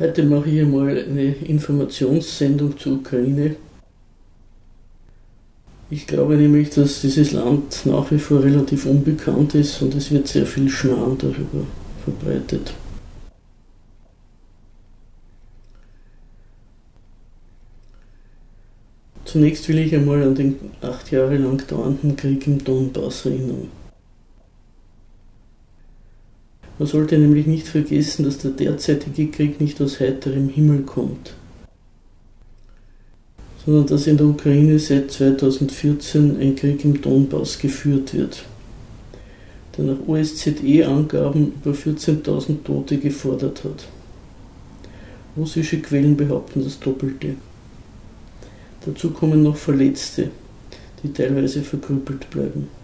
Heute mache ich einmal eine Informationssendung zur Ukraine. Ich glaube nämlich, dass dieses Land nach wie vor relativ unbekannt ist und es wird sehr viel Schmarrn darüber verbreitet. Zunächst will ich einmal an den acht Jahre lang dauernden Krieg im Donbass erinnern. Man sollte nämlich nicht vergessen, dass der derzeitige Krieg nicht aus heiterem Himmel kommt, sondern dass in der Ukraine seit 2014 ein Krieg im Donbass geführt wird, der nach OSZE-Angaben über 14.000 Tote gefordert hat. Russische Quellen behaupten das Doppelte. Dazu kommen noch Verletzte, die teilweise verkrüppelt bleiben.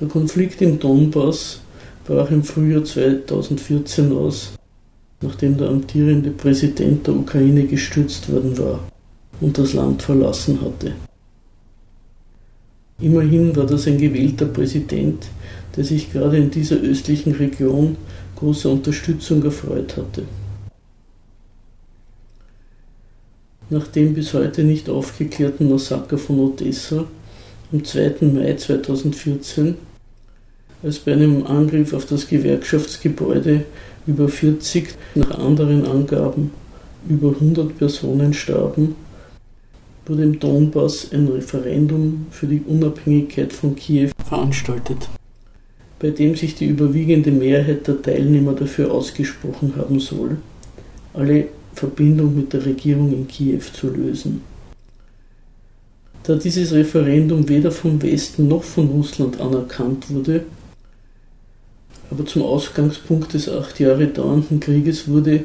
Der Konflikt im Donbass brach im Frühjahr 2014 aus, nachdem der amtierende Präsident der Ukraine gestürzt worden war und das Land verlassen hatte. Immerhin war das ein gewählter Präsident, der sich gerade in dieser östlichen Region großer Unterstützung erfreut hatte. Nach dem bis heute nicht aufgeklärten Massaker von Odessa am 2. Mai 2014 als bei einem Angriff auf das Gewerkschaftsgebäude über 40, nach anderen Angaben über 100 Personen starben, wurde im Donbass ein Referendum für die Unabhängigkeit von Kiew veranstaltet, bei dem sich die überwiegende Mehrheit der Teilnehmer dafür ausgesprochen haben soll, alle Verbindung mit der Regierung in Kiew zu lösen. Da dieses Referendum weder vom Westen noch von Russland anerkannt wurde, aber zum Ausgangspunkt des acht Jahre dauernden Krieges wurde,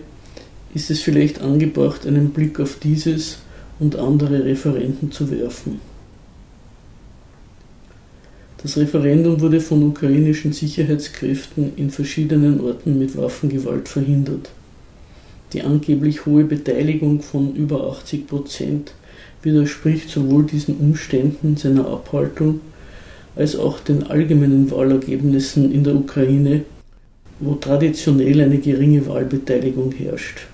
ist es vielleicht angebracht, einen Blick auf dieses und andere Referenden zu werfen. Das Referendum wurde von ukrainischen Sicherheitskräften in verschiedenen Orten mit Waffengewalt verhindert. Die angeblich hohe Beteiligung von über 80 Prozent widerspricht sowohl diesen Umständen seiner Abhaltung als auch den allgemeinen Wahlergebnissen in der Ukraine, wo traditionell eine geringe Wahlbeteiligung herrscht.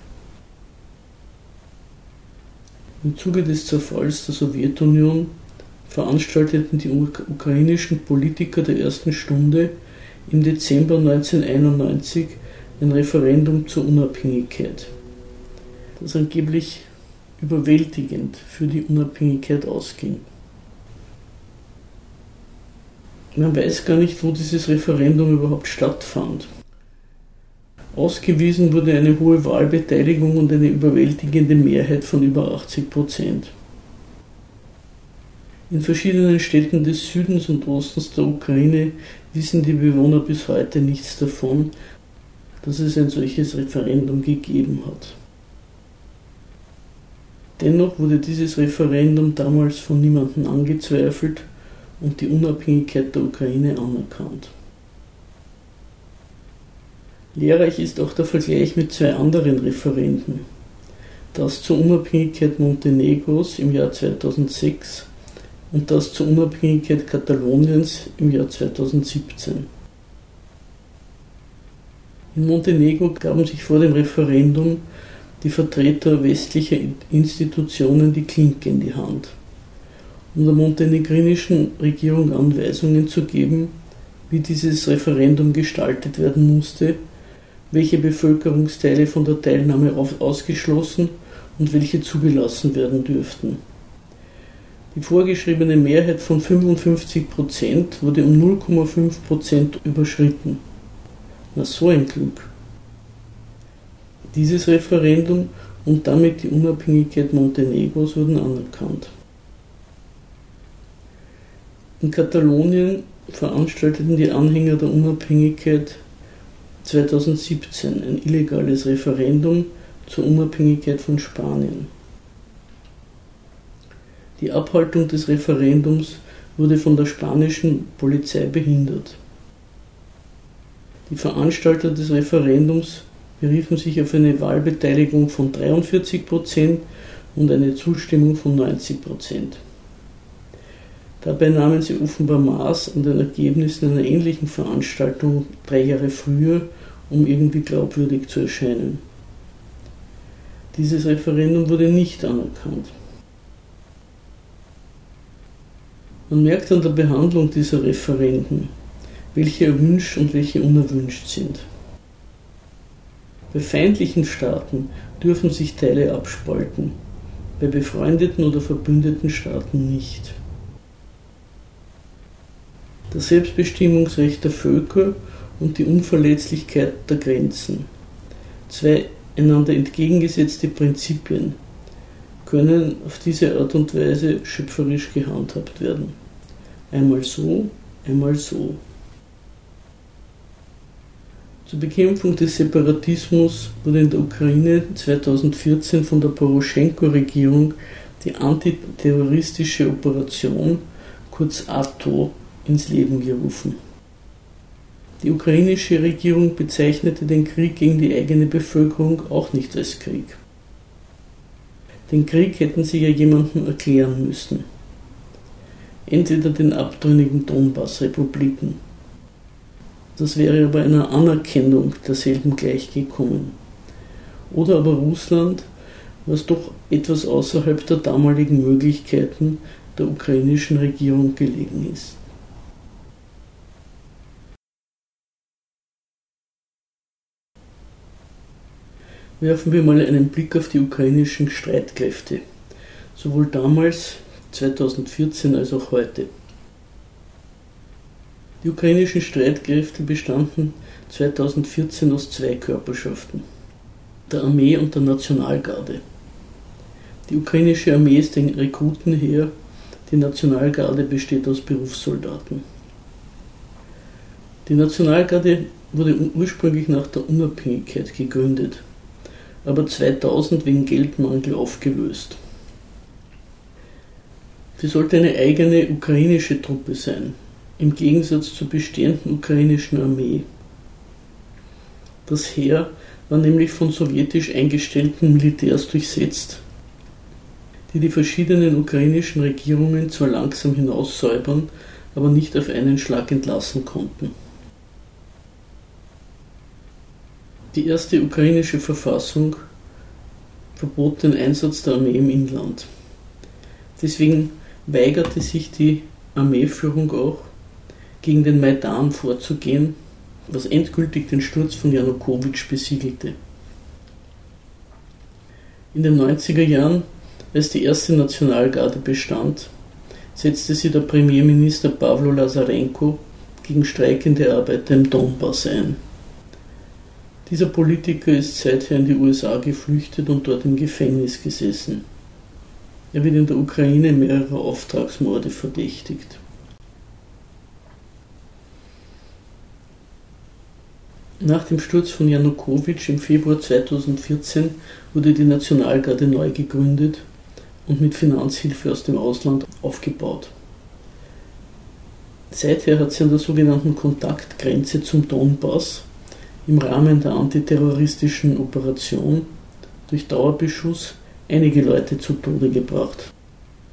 Im Zuge des Zerfalls der Sowjetunion veranstalteten die ukrainischen Politiker der ersten Stunde im Dezember 1991 ein Referendum zur Unabhängigkeit, das angeblich überwältigend für die Unabhängigkeit ausging. Man weiß gar nicht, wo dieses Referendum überhaupt stattfand. Ausgewiesen wurde eine hohe Wahlbeteiligung und eine überwältigende Mehrheit von über 80 Prozent. In verschiedenen Städten des Südens und Ostens der Ukraine wissen die Bewohner bis heute nichts davon, dass es ein solches Referendum gegeben hat. Dennoch wurde dieses Referendum damals von niemandem angezweifelt und die Unabhängigkeit der Ukraine anerkannt. Lehrreich ist auch der Vergleich mit zwei anderen Referenden. Das zur Unabhängigkeit Montenegros im Jahr 2006 und das zur Unabhängigkeit Kataloniens im Jahr 2017. In Montenegro gaben sich vor dem Referendum die Vertreter westlicher Institutionen die Klinke in die Hand um der montenegrinischen Regierung Anweisungen zu geben, wie dieses Referendum gestaltet werden musste, welche Bevölkerungsteile von der Teilnahme ausgeschlossen und welche zugelassen werden dürften. Die vorgeschriebene Mehrheit von 55 Prozent wurde um 0,5 Prozent überschritten. Na so ein Glück. Dieses Referendum und damit die Unabhängigkeit Montenegros wurden anerkannt. In Katalonien veranstalteten die Anhänger der Unabhängigkeit 2017 ein illegales Referendum zur Unabhängigkeit von Spanien. Die Abhaltung des Referendums wurde von der spanischen Polizei behindert. Die Veranstalter des Referendums beriefen sich auf eine Wahlbeteiligung von 43 Prozent und eine Zustimmung von 90 Prozent. Dabei nahmen sie offenbar Maß an den Ergebnissen einer ähnlichen Veranstaltung drei Jahre früher um irgendwie glaubwürdig zu erscheinen. Dieses Referendum wurde nicht anerkannt. Man merkt an der Behandlung dieser Referenden, welche erwünscht und welche unerwünscht sind. Bei feindlichen Staaten dürfen sich Teile abspalten, bei befreundeten oder verbündeten Staaten nicht. Das Selbstbestimmungsrecht der Völker und die Unverletzlichkeit der Grenzen, zwei einander entgegengesetzte Prinzipien, können auf diese Art und Weise schöpferisch gehandhabt werden. Einmal so, einmal so. Zur Bekämpfung des Separatismus wurde in der Ukraine 2014 von der Poroschenko-Regierung die antiterroristische Operation, kurz ATO, ins Leben gerufen. Die ukrainische Regierung bezeichnete den Krieg gegen die eigene Bevölkerung auch nicht als Krieg. Den Krieg hätten sie ja jemandem erklären müssen. Entweder den abtrünnigen Donbass-Republiken das wäre aber einer Anerkennung derselben gleichgekommen. Oder aber Russland, was doch etwas außerhalb der damaligen Möglichkeiten der ukrainischen Regierung gelegen ist. Werfen wir mal einen Blick auf die ukrainischen Streitkräfte, sowohl damals 2014 als auch heute. Die ukrainischen Streitkräfte bestanden 2014 aus zwei Körperschaften, der Armee und der Nationalgarde. Die ukrainische Armee ist ein Rekrutenheer, die Nationalgarde besteht aus Berufssoldaten. Die Nationalgarde wurde ursprünglich nach der Unabhängigkeit gegründet, aber 2000 wegen Geldmangel aufgelöst. Sie sollte eine eigene ukrainische Truppe sein, im Gegensatz zur bestehenden ukrainischen Armee. Das Heer war nämlich von sowjetisch eingestellten Militärs durchsetzt, die die verschiedenen ukrainischen Regierungen zwar langsam hinaussäubern, aber nicht auf einen Schlag entlassen konnten. Die erste ukrainische Verfassung verbot den Einsatz der Armee im Inland. Deswegen weigerte sich die Armeeführung auch, gegen den Maidan vorzugehen, was endgültig den Sturz von Janukowitsch besiegelte. In den 90er Jahren, als die erste Nationalgarde bestand, setzte sie der Premierminister Pavlo Lazarenko gegen streikende Arbeiter im Donbass ein. Dieser Politiker ist seither in die USA geflüchtet und dort im Gefängnis gesessen. Er wird in der Ukraine mehrerer Auftragsmorde verdächtigt. Nach dem Sturz von Janukowitsch im Februar 2014 wurde die Nationalgarde neu gegründet und mit Finanzhilfe aus dem Ausland aufgebaut. Seither hat sie an der sogenannten Kontaktgrenze zum Donbass im Rahmen der antiterroristischen Operation durch Dauerbeschuss einige Leute zu Tode gebracht,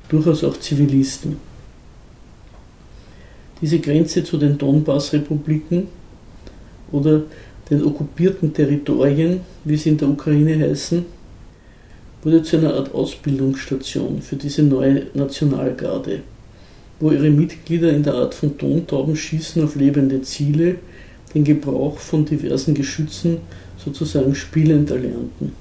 durchaus auch Zivilisten. Diese Grenze zu den Donbass-Republiken oder den okkupierten Territorien, wie sie in der Ukraine heißen, wurde zu einer Art Ausbildungsstation für diese neue Nationalgarde, wo ihre Mitglieder in der Art von Tontaubenschießen auf lebende Ziele den Gebrauch von diversen Geschützen sozusagen spielend erlernten.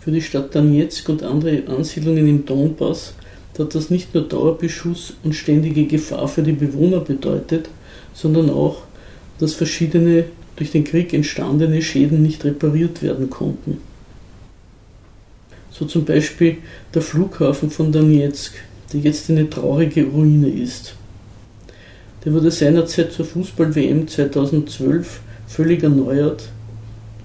Für die Stadt Donetsk und andere Ansiedlungen im Donbass hat das nicht nur Dauerbeschuss und ständige Gefahr für die Bewohner bedeutet, sondern auch, dass verschiedene durch den Krieg entstandene Schäden nicht repariert werden konnten. So zum Beispiel der Flughafen von Donetsk, der jetzt eine traurige Ruine ist. Der wurde seinerzeit zur Fußball-WM 2012 völlig erneuert,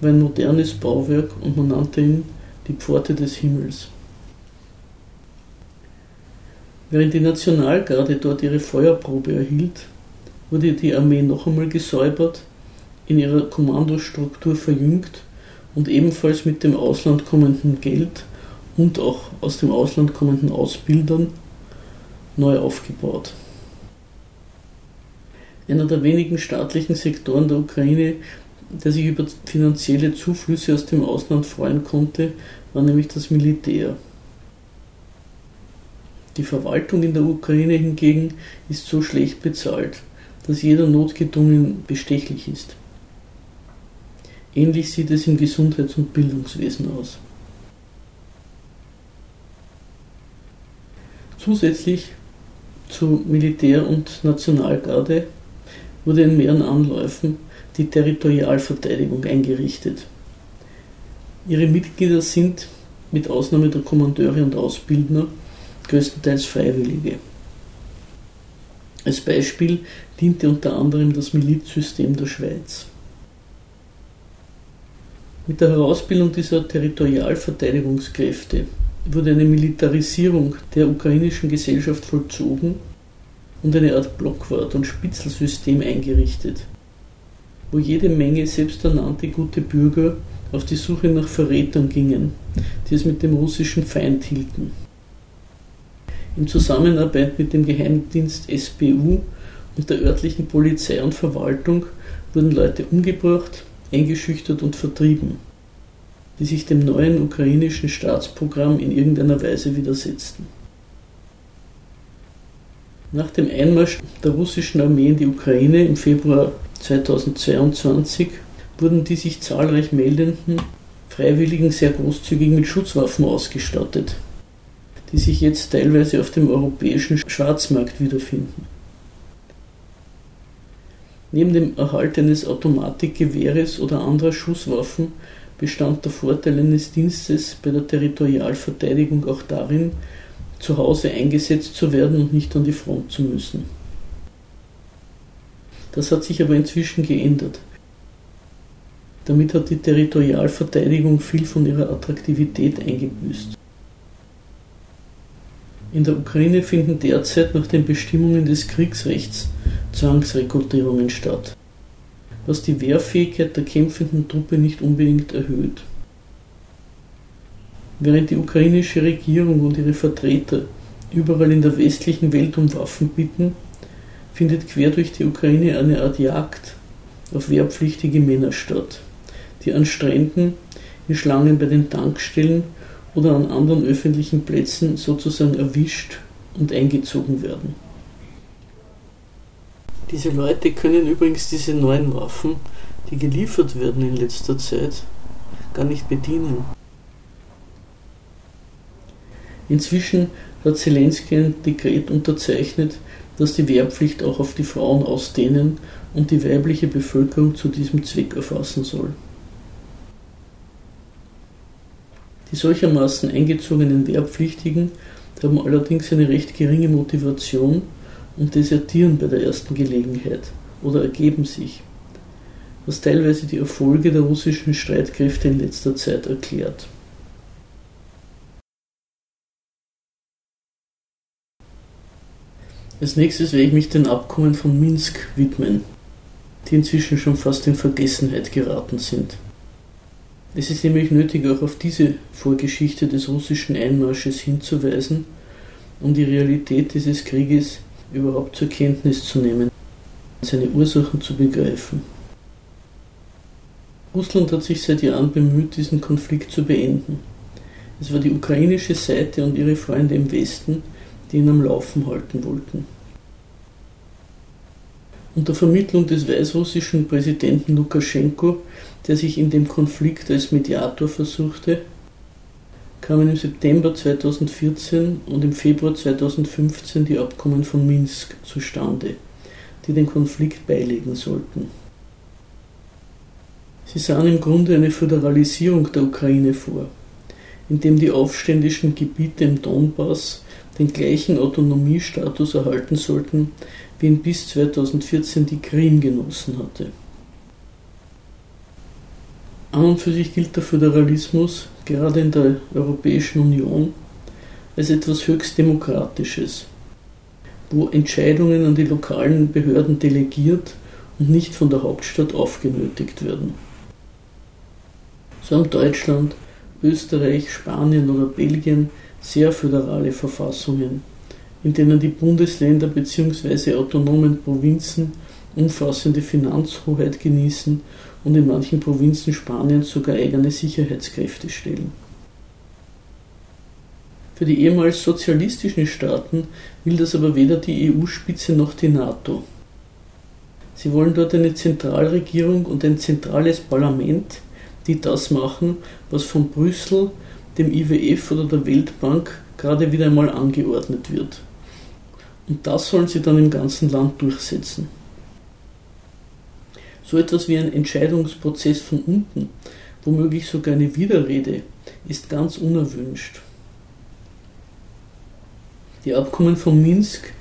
war ein modernes Bauwerk und man nannte ihn die Pforte des Himmels. Während die Nationalgarde dort ihre Feuerprobe erhielt, wurde die Armee noch einmal gesäubert, in ihrer Kommandostruktur verjüngt und ebenfalls mit dem Ausland kommenden Geld und auch aus dem Ausland kommenden Ausbildern neu aufgebaut. Einer der wenigen staatlichen Sektoren der Ukraine, der sich über finanzielle Zuflüsse aus dem Ausland freuen konnte, war nämlich das Militär. Die Verwaltung in der Ukraine hingegen ist so schlecht bezahlt, dass jeder notgedrungen bestechlich ist. Ähnlich sieht es im Gesundheits- und Bildungswesen aus. Zusätzlich zu Militär und Nationalgarde wurde in mehreren Anläufen die Territorialverteidigung eingerichtet. Ihre Mitglieder sind, mit Ausnahme der Kommandeure und Ausbildner, größtenteils Freiwillige. Als Beispiel diente unter anderem das Milizsystem der Schweiz. Mit der Herausbildung dieser Territorialverteidigungskräfte wurde eine Militarisierung der ukrainischen Gesellschaft vollzogen und eine Art Blockwart- und Spitzelsystem eingerichtet, wo jede Menge selbsternannte gute Bürger auf die Suche nach Verrätern gingen, die es mit dem russischen Feind hielten. In Zusammenarbeit mit dem Geheimdienst SBU und der örtlichen Polizei und Verwaltung wurden Leute umgebracht, eingeschüchtert und vertrieben, die sich dem neuen ukrainischen Staatsprogramm in irgendeiner Weise widersetzten. Nach dem Einmarsch der russischen Armee in die Ukraine im Februar 2022 wurden die sich zahlreich meldenden Freiwilligen sehr großzügig mit Schusswaffen ausgestattet, die sich jetzt teilweise auf dem europäischen Schwarzmarkt wiederfinden. Neben dem Erhalt eines Automatikgewehres oder anderer Schusswaffen bestand der Vorteil eines Dienstes bei der Territorialverteidigung auch darin, zu Hause eingesetzt zu werden und nicht an die Front zu müssen. Das hat sich aber inzwischen geändert. Damit hat die Territorialverteidigung viel von ihrer Attraktivität eingebüßt. In der Ukraine finden derzeit nach den Bestimmungen des Kriegsrechts Zwangsrekrutierungen statt, was die Wehrfähigkeit der kämpfenden Truppe nicht unbedingt erhöht. Während die ukrainische Regierung und ihre Vertreter überall in der westlichen Welt um Waffen bitten, findet quer durch die Ukraine eine Art Jagd auf wehrpflichtige Männer statt, die an Stränden, in Schlangen bei den Tankstellen oder an anderen öffentlichen Plätzen sozusagen erwischt und eingezogen werden. Diese Leute können übrigens diese neuen Waffen, die geliefert werden in letzter Zeit, gar nicht bedienen. Inzwischen hat Zelensky ein Dekret unterzeichnet, das die Wehrpflicht auch auf die Frauen ausdehnen und die weibliche Bevölkerung zu diesem Zweck erfassen soll. Die solchermaßen eingezogenen Wehrpflichtigen haben allerdings eine recht geringe Motivation und desertieren bei der ersten Gelegenheit oder ergeben sich, was teilweise die Erfolge der russischen Streitkräfte in letzter Zeit erklärt. Als nächstes werde ich mich den Abkommen von Minsk widmen, die inzwischen schon fast in Vergessenheit geraten sind. Es ist nämlich nötig, auch auf diese Vorgeschichte des russischen Einmarsches hinzuweisen, um die Realität dieses Krieges überhaupt zur Kenntnis zu nehmen, seine Ursachen zu begreifen. Russland hat sich seit Jahren bemüht, diesen Konflikt zu beenden. Es war die ukrainische Seite und ihre Freunde im Westen, die ihn am Laufen halten wollten. Unter Vermittlung des weißrussischen Präsidenten Lukaschenko, der sich in dem Konflikt als Mediator versuchte, kamen im September 2014 und im Februar 2015 die Abkommen von Minsk zustande, die den Konflikt beilegen sollten. Sie sahen im Grunde eine Föderalisierung der Ukraine vor, indem die aufständischen Gebiete im Donbass den gleichen Autonomiestatus erhalten sollten, wie ihn bis 2014 die Krim genossen hatte. An und für sich gilt der Föderalismus, gerade in der Europäischen Union, als etwas höchst Demokratisches, wo Entscheidungen an die lokalen Behörden delegiert und nicht von der Hauptstadt aufgenötigt werden. So haben Deutschland, Österreich, Spanien oder Belgien sehr föderale Verfassungen, in denen die Bundesländer bzw. autonomen Provinzen umfassende Finanzhoheit genießen und in manchen Provinzen Spaniens sogar eigene Sicherheitskräfte stellen. Für die ehemals sozialistischen Staaten will das aber weder die EU-Spitze noch die NATO. Sie wollen dort eine Zentralregierung und ein zentrales Parlament, die das machen, was von Brüssel, dem IWF oder der Weltbank gerade wieder einmal angeordnet wird. Und das sollen sie dann im ganzen Land durchsetzen. So etwas wie ein Entscheidungsprozess von unten, womöglich sogar eine Widerrede, ist ganz unerwünscht. Die Abkommen von Minsk,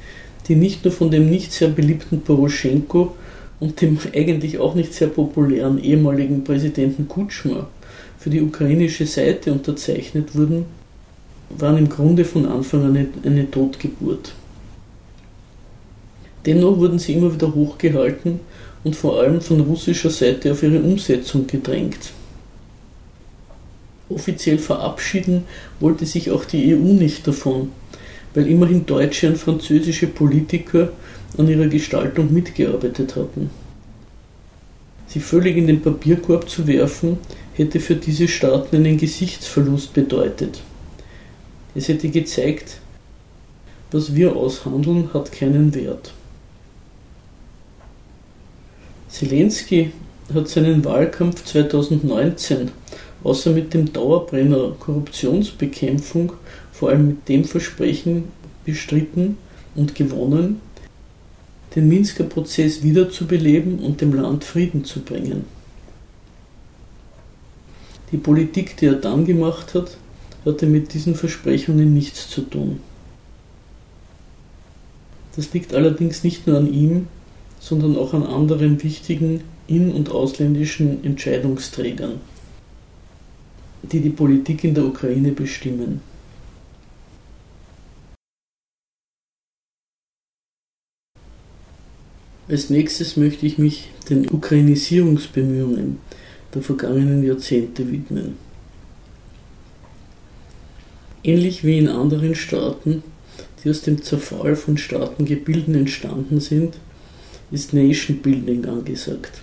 die nicht nur von dem nicht sehr beliebten Poroschenko und dem eigentlich auch nicht sehr populären ehemaligen Präsidenten Kutschma für die ukrainische Seite unterzeichnet wurden, waren im Grunde von Anfang an eine, eine Totgeburt. Dennoch wurden sie immer wieder hochgehalten und vor allem von russischer Seite auf ihre Umsetzung gedrängt. Offiziell verabschieden wollte sich auch die EU nicht davon, weil immerhin deutsche und französische Politiker an ihrer Gestaltung mitgearbeitet hatten. Sie völlig in den Papierkorb zu werfen, hätte für diese Staaten einen Gesichtsverlust bedeutet. Es hätte gezeigt, was wir aushandeln, hat keinen Wert. Zelensky hat seinen Wahlkampf 2019 außer mit dem Dauerbrenner Korruptionsbekämpfung vor allem mit dem Versprechen bestritten und gewonnen, den Minsker Prozess wiederzubeleben und dem Land Frieden zu bringen. Die Politik, die er dann gemacht hat, hatte mit diesen Versprechungen nichts zu tun. Das liegt allerdings nicht nur an ihm, sondern auch an anderen wichtigen in- und ausländischen Entscheidungsträgern, die die Politik in der Ukraine bestimmen. Als nächstes möchte ich mich den Ukrainisierungsbemühungen der vergangenen Jahrzehnte widmen. Ähnlich wie in anderen Staaten, die aus dem Zerfall von Staatengebilden entstanden sind, ist Nation Building angesagt.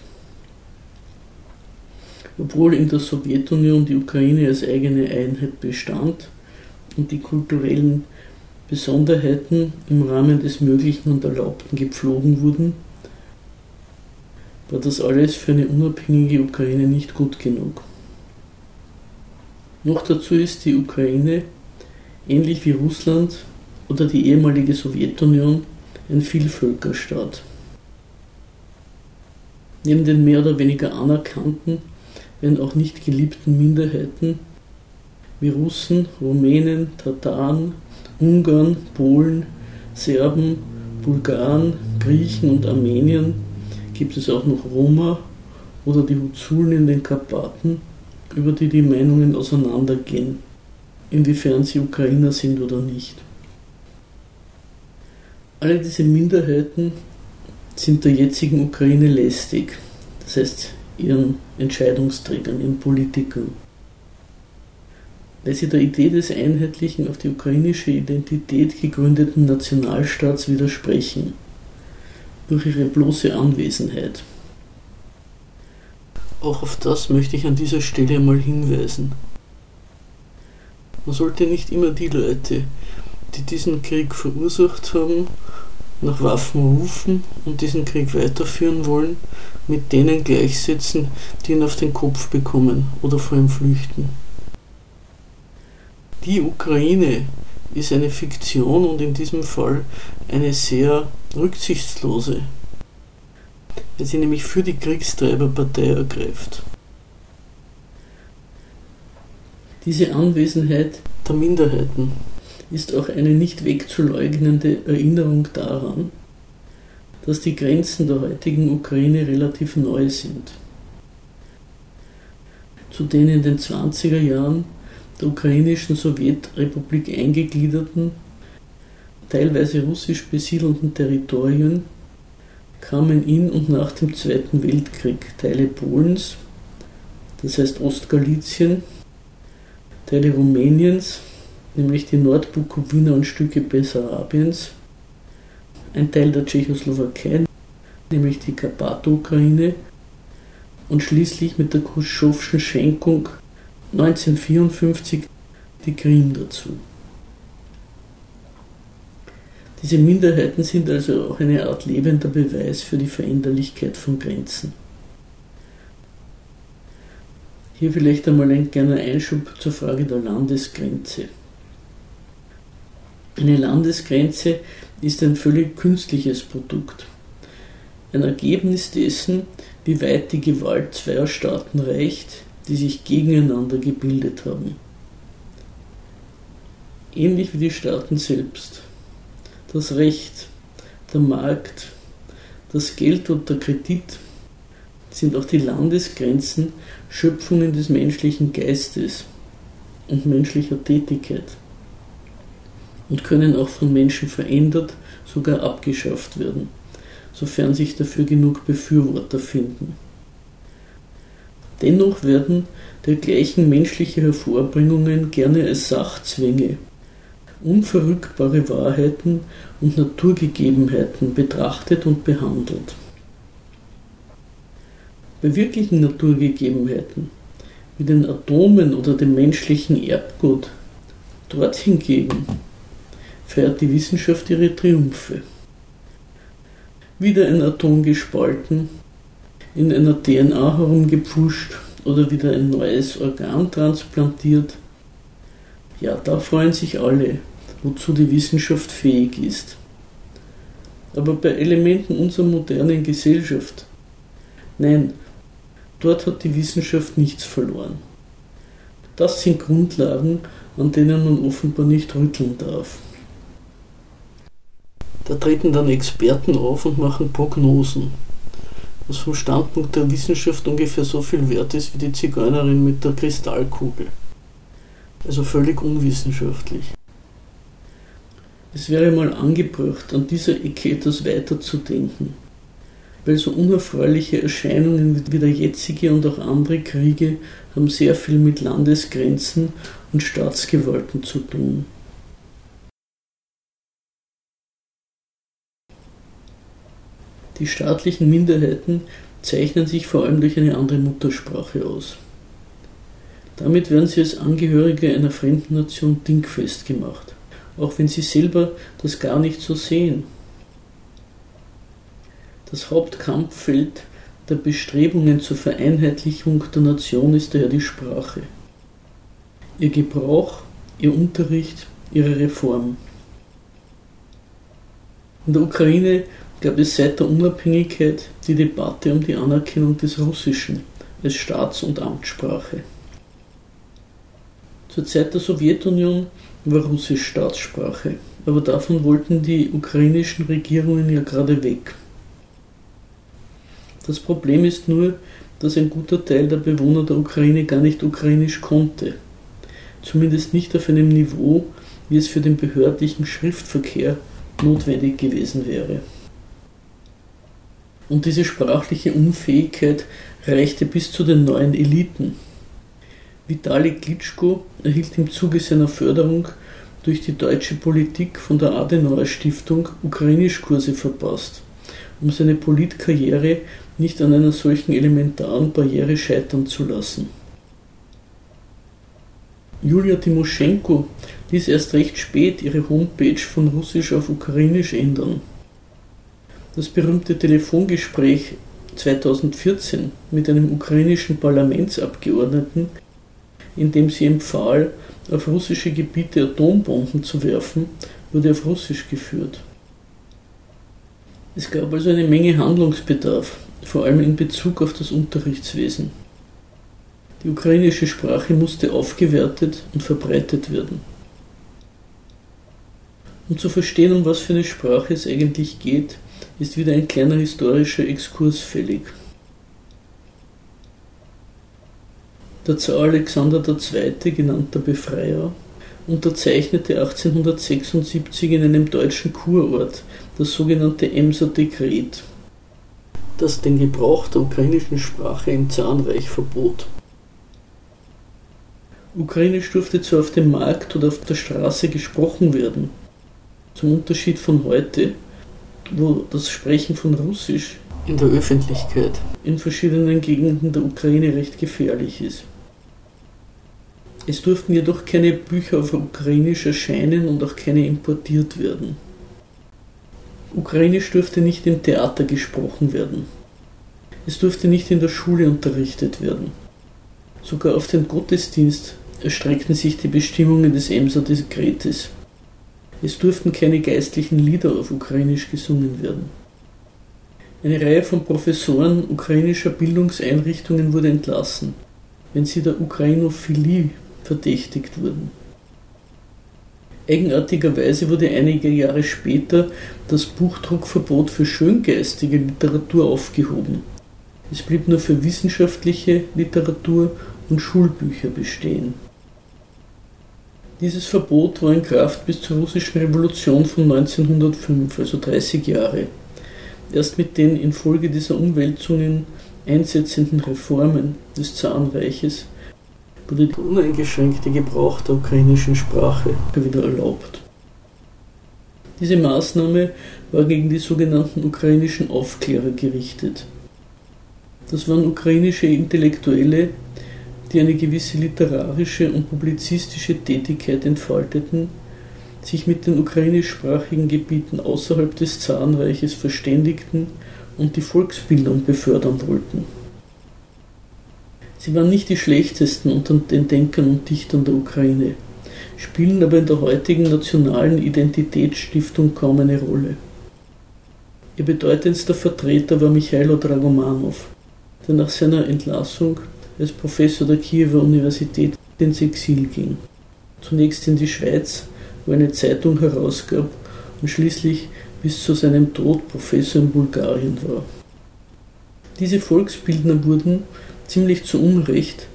Obwohl in der Sowjetunion die Ukraine als eigene Einheit bestand und die kulturellen Besonderheiten im Rahmen des Möglichen und Erlaubten gepflogen wurden, war das alles für eine unabhängige Ukraine nicht gut genug. Noch dazu ist die Ukraine, ähnlich wie Russland oder die ehemalige Sowjetunion, ein Vielvölkerstaat. Neben den mehr oder weniger anerkannten, wenn auch nicht geliebten Minderheiten wie Russen, Rumänen, Tataren, Ungarn, Polen, Serben, Bulgaren, Griechen und Armeniern gibt es auch noch Roma oder die Huzulen in den Karpaten, über die die Meinungen auseinandergehen, inwiefern sie Ukrainer sind oder nicht. Alle diese Minderheiten sind der jetzigen Ukraine lästig, das heißt ihren Entscheidungsträgern, ihren Politikern, weil sie der Idee des einheitlichen, auf die ukrainische Identität gegründeten Nationalstaats widersprechen durch ihre bloße Anwesenheit. Auch auf das möchte ich an dieser Stelle einmal hinweisen. Man sollte nicht immer die Leute, die diesen Krieg verursacht haben, nach Waffen rufen und diesen Krieg weiterführen wollen, mit denen gleichsetzen, die ihn auf den Kopf bekommen oder vor ihm flüchten. Die Ukraine ist eine Fiktion und in diesem Fall eine sehr rücksichtslose, weil sie nämlich für die Kriegstreiberpartei ergreift. Diese Anwesenheit der Minderheiten ist auch eine nicht wegzuleugnende Erinnerung daran, dass die Grenzen der heutigen Ukraine relativ neu sind. Zu den in den 20er Jahren der ukrainischen Sowjetrepublik eingegliederten, teilweise russisch besiedelten Territorien kamen in und nach dem Zweiten Weltkrieg Teile Polens, das heißt Ostgalizien, Teile Rumäniens, nämlich die Nordbukowina und Stücke Bessarabiens, ein Teil der Tschechoslowakei, nämlich die Karpato-Ukraine, und schließlich mit der Khrushchevschen Schenkung 1954 die Krim dazu. Diese Minderheiten sind also auch eine Art lebender Beweis für die Veränderlichkeit von Grenzen. Hier vielleicht einmal ein kleiner Einschub zur Frage der Landesgrenze. Eine Landesgrenze ist ein völlig künstliches Produkt. Ein Ergebnis dessen, wie weit die Gewalt zweier Staaten reicht, die sich gegeneinander gebildet haben. Ähnlich wie die Staaten selbst. Das Recht, der Markt, das Geld und der Kredit sind auch die Landesgrenzen Schöpfungen des menschlichen Geistes und menschlicher Tätigkeit und können auch von Menschen verändert, sogar abgeschafft werden, sofern sich dafür genug Befürworter finden. Dennoch werden dergleichen menschliche Hervorbringungen gerne als Sachzwänge, unverrückbare Wahrheiten und Naturgegebenheiten betrachtet und behandelt. Bei wirklichen Naturgegebenheiten, wie den Atomen oder dem menschlichen Erbgut, dort hingegen feiert die Wissenschaft ihre Triumphe. Wieder ein Atom gespalten, in einer DNA herumgepfuscht oder wieder ein neues Organ transplantiert. Ja, da freuen sich alle, wozu die Wissenschaft fähig ist. Aber bei Elementen unserer modernen Gesellschaft, nein, dort hat die Wissenschaft nichts verloren. Das sind Grundlagen, an denen man offenbar nicht rütteln darf. Da treten dann Experten auf und machen Prognosen, was vom Standpunkt der Wissenschaft ungefähr so viel wert ist wie die Zigeunerin mit der Kristallkugel. Also völlig unwissenschaftlich. Es wäre mal angebracht, an dieser Ecke etwas weiter zu denken, weil so unerfreuliche Erscheinungen wie der jetzige und auch andere Kriege haben sehr viel mit Landesgrenzen und Staatsgewalten zu tun. Die staatlichen Minderheiten zeichnen sich vor allem durch eine andere Muttersprache aus. Damit werden sie als Angehörige einer fremden Nation dingfest gemacht, auch wenn sie selber das gar nicht so sehen. Das Hauptkampffeld der Bestrebungen zur Vereinheitlichung der Nation ist daher die Sprache. Ihr Gebrauch, ihr Unterricht, ihre Reform. In der Ukraine gab es seit der Unabhängigkeit die Debatte um die Anerkennung des Russischen als Staats- und Amtssprache. Zur Zeit der Sowjetunion war Russisch Staatssprache, aber davon wollten die ukrainischen Regierungen ja gerade weg. Das Problem ist nur, dass ein guter Teil der Bewohner der Ukraine gar nicht ukrainisch konnte, zumindest nicht auf einem Niveau, wie es für den behördlichen Schriftverkehr notwendig gewesen wäre. Und diese sprachliche Unfähigkeit reichte bis zu den neuen Eliten. Vitali Klitschko erhielt im Zuge seiner Förderung durch die deutsche Politik von der Adenauer Stiftung Ukrainischkurse verpasst, um seine Politkarriere nicht an einer solchen elementaren Barriere scheitern zu lassen. Julia Timoschenko ließ erst recht spät ihre Homepage von Russisch auf Ukrainisch ändern. Das berühmte Telefongespräch 2014 mit einem ukrainischen Parlamentsabgeordneten, in dem sie empfahl, auf russische Gebiete Atombomben zu werfen, wurde auf Russisch geführt. Es gab also eine Menge Handlungsbedarf, vor allem in Bezug auf das Unterrichtswesen. Die ukrainische Sprache musste aufgewertet und verbreitet werden. Um zu verstehen, um was für eine Sprache es eigentlich geht, ist wieder ein kleiner historischer Exkurs fällig. Der Zar Alexander II., genannt der Befreier, unterzeichnete 1876 in einem deutschen Kurort das sogenannte Emser Dekret, das den Gebrauch der ukrainischen Sprache im Zahnreich verbot. Ukrainisch durfte zwar auf dem Markt oder auf der Straße gesprochen werden, zum Unterschied von heute, wo das Sprechen von Russisch in der Öffentlichkeit in verschiedenen Gegenden der Ukraine recht gefährlich ist. Es durften jedoch keine Bücher auf Ukrainisch erscheinen und auch keine importiert werden. Ukrainisch durfte nicht im Theater gesprochen werden. Es durfte nicht in der Schule unterrichtet werden. Sogar auf den Gottesdienst erstreckten sich die Bestimmungen des Emser Dekretes. Es durften keine geistlichen Lieder auf Ukrainisch gesungen werden. Eine Reihe von Professoren ukrainischer Bildungseinrichtungen wurde entlassen, wenn sie der Ukrainophilie verdächtigt wurden. Eigenartigerweise wurde einige Jahre später das Buchdruckverbot für schöngeistige Literatur aufgehoben. Es blieb nur für wissenschaftliche Literatur und Schulbücher bestehen. Dieses Verbot war in Kraft bis zur russischen Revolution von 1905, also 30 Jahre. Erst mit den infolge dieser Umwälzungen einsetzenden Reformen des Zarenreiches wurde der uneingeschränkte Gebrauch der ukrainischen Sprache wieder erlaubt. Diese Maßnahme war gegen die sogenannten ukrainischen Aufklärer gerichtet. Das waren ukrainische Intellektuelle, die eine gewisse literarische und publizistische Tätigkeit entfalteten, sich mit den ukrainischsprachigen Gebieten außerhalb des Zarenreiches verständigten und die Volksbildung befördern wollten. Sie waren nicht die schlechtesten unter den Denkern und Dichtern der Ukraine, spielen aber in der heutigen nationalen Identitätsstiftung kaum eine Rolle. Ihr bedeutendster Vertreter war Michailo Dragomanov, der nach seiner Entlassung als Professor der Kiewer Universität ins Exil ging. Zunächst in die Schweiz, wo er eine Zeitung herausgab und schließlich bis zu seinem Tod Professor in Bulgarien war. Diese Volksbildner wurden, ziemlich zu Unrecht,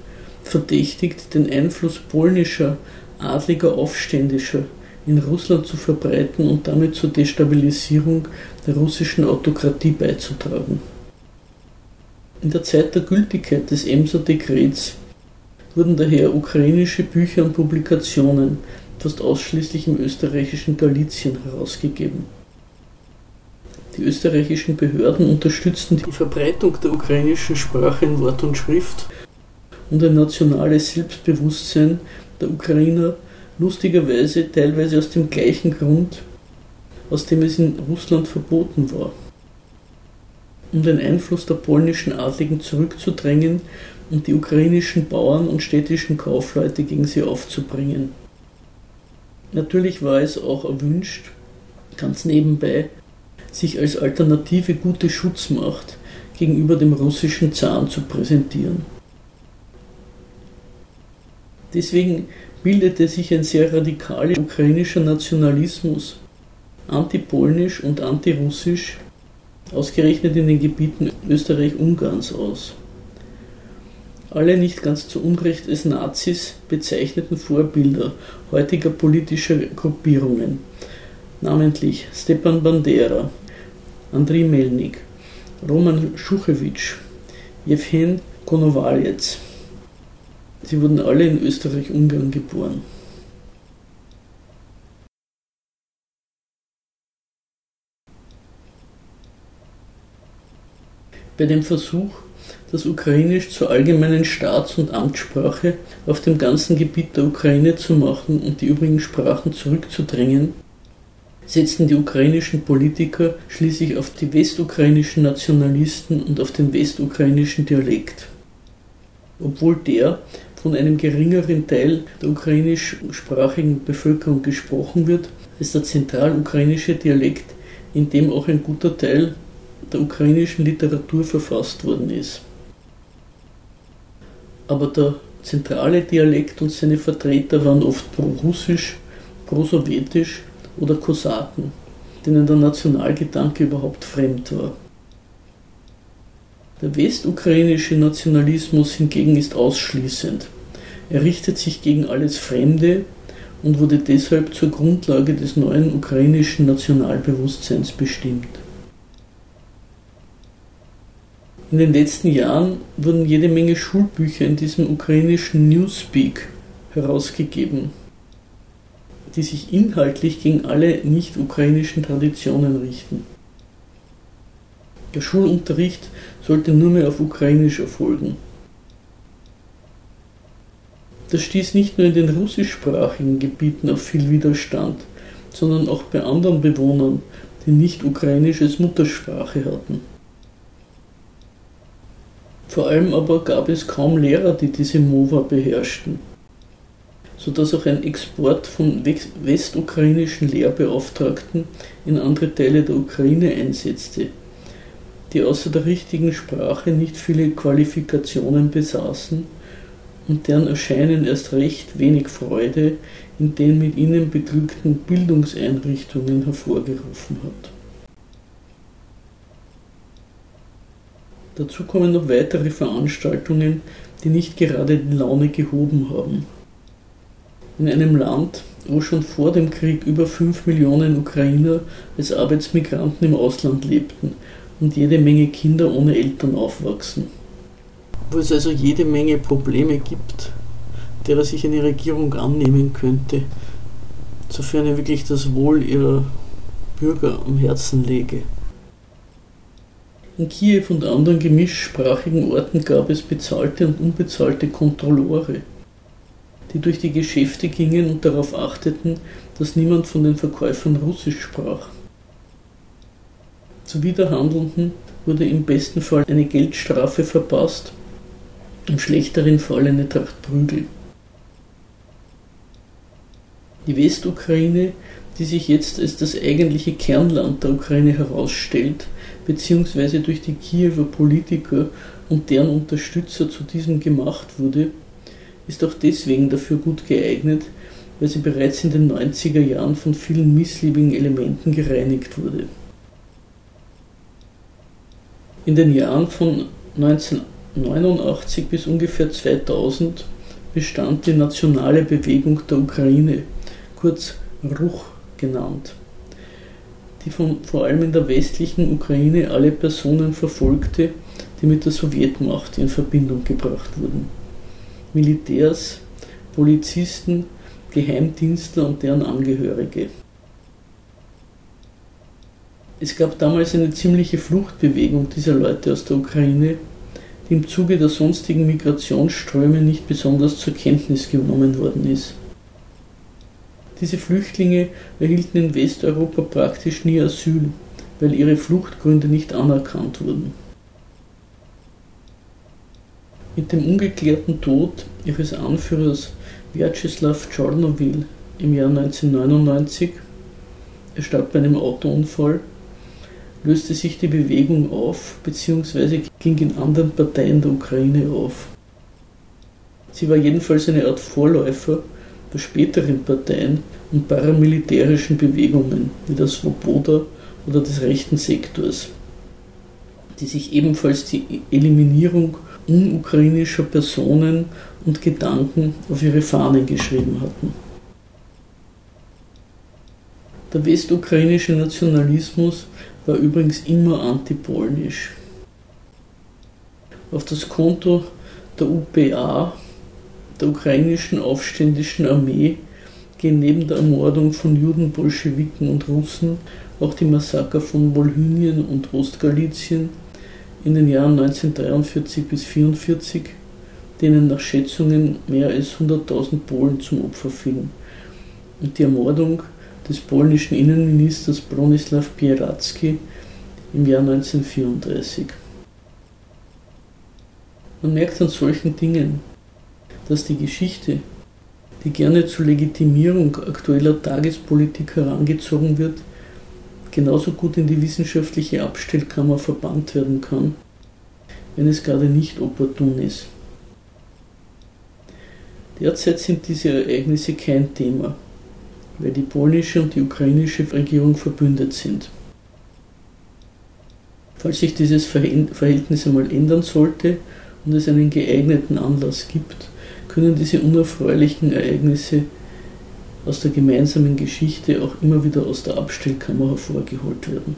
verdächtigt, den Einfluss polnischer, adliger Aufständischer in Russland zu verbreiten und damit zur Destabilisierung der russischen Autokratie beizutragen. In der Zeit der Gültigkeit des Emser Dekrets wurden daher ukrainische Bücher und Publikationen fast ausschließlich im österreichischen Galizien herausgegeben. Die österreichischen Behörden unterstützten die Verbreitung der ukrainischen Sprache in Wort und Schrift und ein nationales Selbstbewusstsein der Ukrainer lustigerweise teilweise aus dem gleichen Grund, aus dem es in Russland verboten war um den Einfluss der polnischen Adligen zurückzudrängen und die ukrainischen Bauern und städtischen Kaufleute gegen sie aufzubringen. Natürlich war es auch erwünscht, ganz nebenbei, sich als alternative gute Schutzmacht gegenüber dem russischen Zahn zu präsentieren. Deswegen bildete sich ein sehr radikaler ukrainischer Nationalismus, antipolnisch und antirussisch, ausgerechnet in den Gebieten Österreich-Ungarns aus. Alle nicht ganz zu Unrecht als Nazis bezeichneten Vorbilder heutiger politischer Gruppierungen, namentlich Stepan Bandera, Andriy Melnik, Roman Schuchewitsch, Jewhen Konowalec. Sie wurden alle in Österreich-Ungarn geboren. bei dem Versuch, das Ukrainisch zur allgemeinen Staats- und Amtssprache auf dem ganzen Gebiet der Ukraine zu machen und die übrigen Sprachen zurückzudrängen, setzten die ukrainischen Politiker schließlich auf die westukrainischen Nationalisten und auf den westukrainischen Dialekt. Obwohl der von einem geringeren Teil der ukrainischsprachigen Bevölkerung gesprochen wird, ist der zentralukrainische Dialekt, in dem auch ein guter Teil der ukrainischen Literatur verfasst worden ist. Aber der zentrale Dialekt und seine Vertreter waren oft pro-russisch, pro-sowjetisch oder Kosaken, denen der Nationalgedanke überhaupt fremd war. Der westukrainische Nationalismus hingegen ist ausschließend. Er richtet sich gegen alles Fremde und wurde deshalb zur Grundlage des neuen ukrainischen Nationalbewusstseins bestimmt. In den letzten Jahren wurden jede Menge Schulbücher in diesem ukrainischen Newspeak herausgegeben, die sich inhaltlich gegen alle nicht-ukrainischen Traditionen richten. Der Schulunterricht sollte nur mehr auf Ukrainisch erfolgen. Das stieß nicht nur in den russischsprachigen Gebieten auf viel Widerstand, sondern auch bei anderen Bewohnern, die nicht Ukrainisch als Muttersprache hatten. Vor allem aber gab es kaum Lehrer, die diese MOVA beherrschten, sodass auch ein Export von westukrainischen Lehrbeauftragten in andere Teile der Ukraine einsetzte, die außer der richtigen Sprache nicht viele Qualifikationen besaßen und deren Erscheinen erst recht wenig Freude in den mit ihnen beglückten Bildungseinrichtungen hervorgerufen hat. Dazu kommen noch weitere Veranstaltungen, die nicht gerade die Laune gehoben haben. In einem Land, wo schon vor dem Krieg über 5 Millionen Ukrainer als Arbeitsmigranten im Ausland lebten und jede Menge Kinder ohne Eltern aufwachsen. Wo es also jede Menge Probleme gibt, derer sich eine Regierung annehmen könnte, sofern er wirklich das Wohl ihrer Bürger am Herzen lege. In Kiew und anderen gemischsprachigen Orten gab es bezahlte und unbezahlte Kontrolleure, die durch die Geschäfte gingen und darauf achteten, dass niemand von den Verkäufern Russisch sprach. Zuwiderhandelnden wurde im besten Fall eine Geldstrafe verpasst, im schlechteren Fall eine Tracht Prügel. Die Westukraine, die sich jetzt als das eigentliche Kernland der Ukraine herausstellt, beziehungsweise durch die Kiewer Politiker und deren Unterstützer zu diesem gemacht wurde, ist auch deswegen dafür gut geeignet, weil sie bereits in den 90er Jahren von vielen missliebigen Elementen gereinigt wurde. In den Jahren von 1989 bis ungefähr 2000 bestand die nationale Bewegung der Ukraine, kurz Ruch genannt, die von, vor allem in der westlichen Ukraine alle Personen verfolgte, die mit der Sowjetmacht in Verbindung gebracht wurden. Militärs, Polizisten, Geheimdienstler und deren Angehörige. Es gab damals eine ziemliche Fluchtbewegung dieser Leute aus der Ukraine, die im Zuge der sonstigen Migrationsströme nicht besonders zur Kenntnis genommen worden ist. Diese Flüchtlinge erhielten in Westeuropa praktisch nie Asyl, weil ihre Fluchtgründe nicht anerkannt wurden. Mit dem ungeklärten Tod ihres Anführers Vyacheslav Tschornowyl im Jahr 1999, er starb bei einem Autounfall, löste sich die Bewegung auf bzw. ging in anderen Parteien der Ukraine auf. Sie war jedenfalls eine Art Vorläufer der späteren Parteien und paramilitärischen Bewegungen wie der Svoboda oder des rechten Sektors, die sich ebenfalls die Eliminierung unukrainischer Personen und Gedanken auf ihre Fahnen geschrieben hatten. Der westukrainische Nationalismus war übrigens immer antipolnisch. Auf das Konto der UPA der ukrainischen aufständischen Armee gehen neben der Ermordung von Juden, Bolschewiken und Russen auch die Massaker von Wolhynien und Ostgalizien in den Jahren 1943 bis 1944, denen nach Schätzungen mehr als 100.000 Polen zum Opfer fielen, und die Ermordung des polnischen Innenministers Bronislaw Pieracki im Jahr 1934. Man merkt an solchen Dingen, dass die Geschichte, die gerne zur Legitimierung aktueller Tagespolitik herangezogen wird, genauso gut in die wissenschaftliche Abstellkammer verbannt werden kann, wenn es gerade nicht opportun ist. Derzeit sind diese Ereignisse kein Thema, weil die polnische und die ukrainische Regierung verbündet sind. Falls sich dieses Verhältnis einmal ändern sollte und es einen geeigneten Anlass gibt, können diese unerfreulichen Ereignisse aus der gemeinsamen Geschichte auch immer wieder aus der Abstellkammer hervorgeholt werden.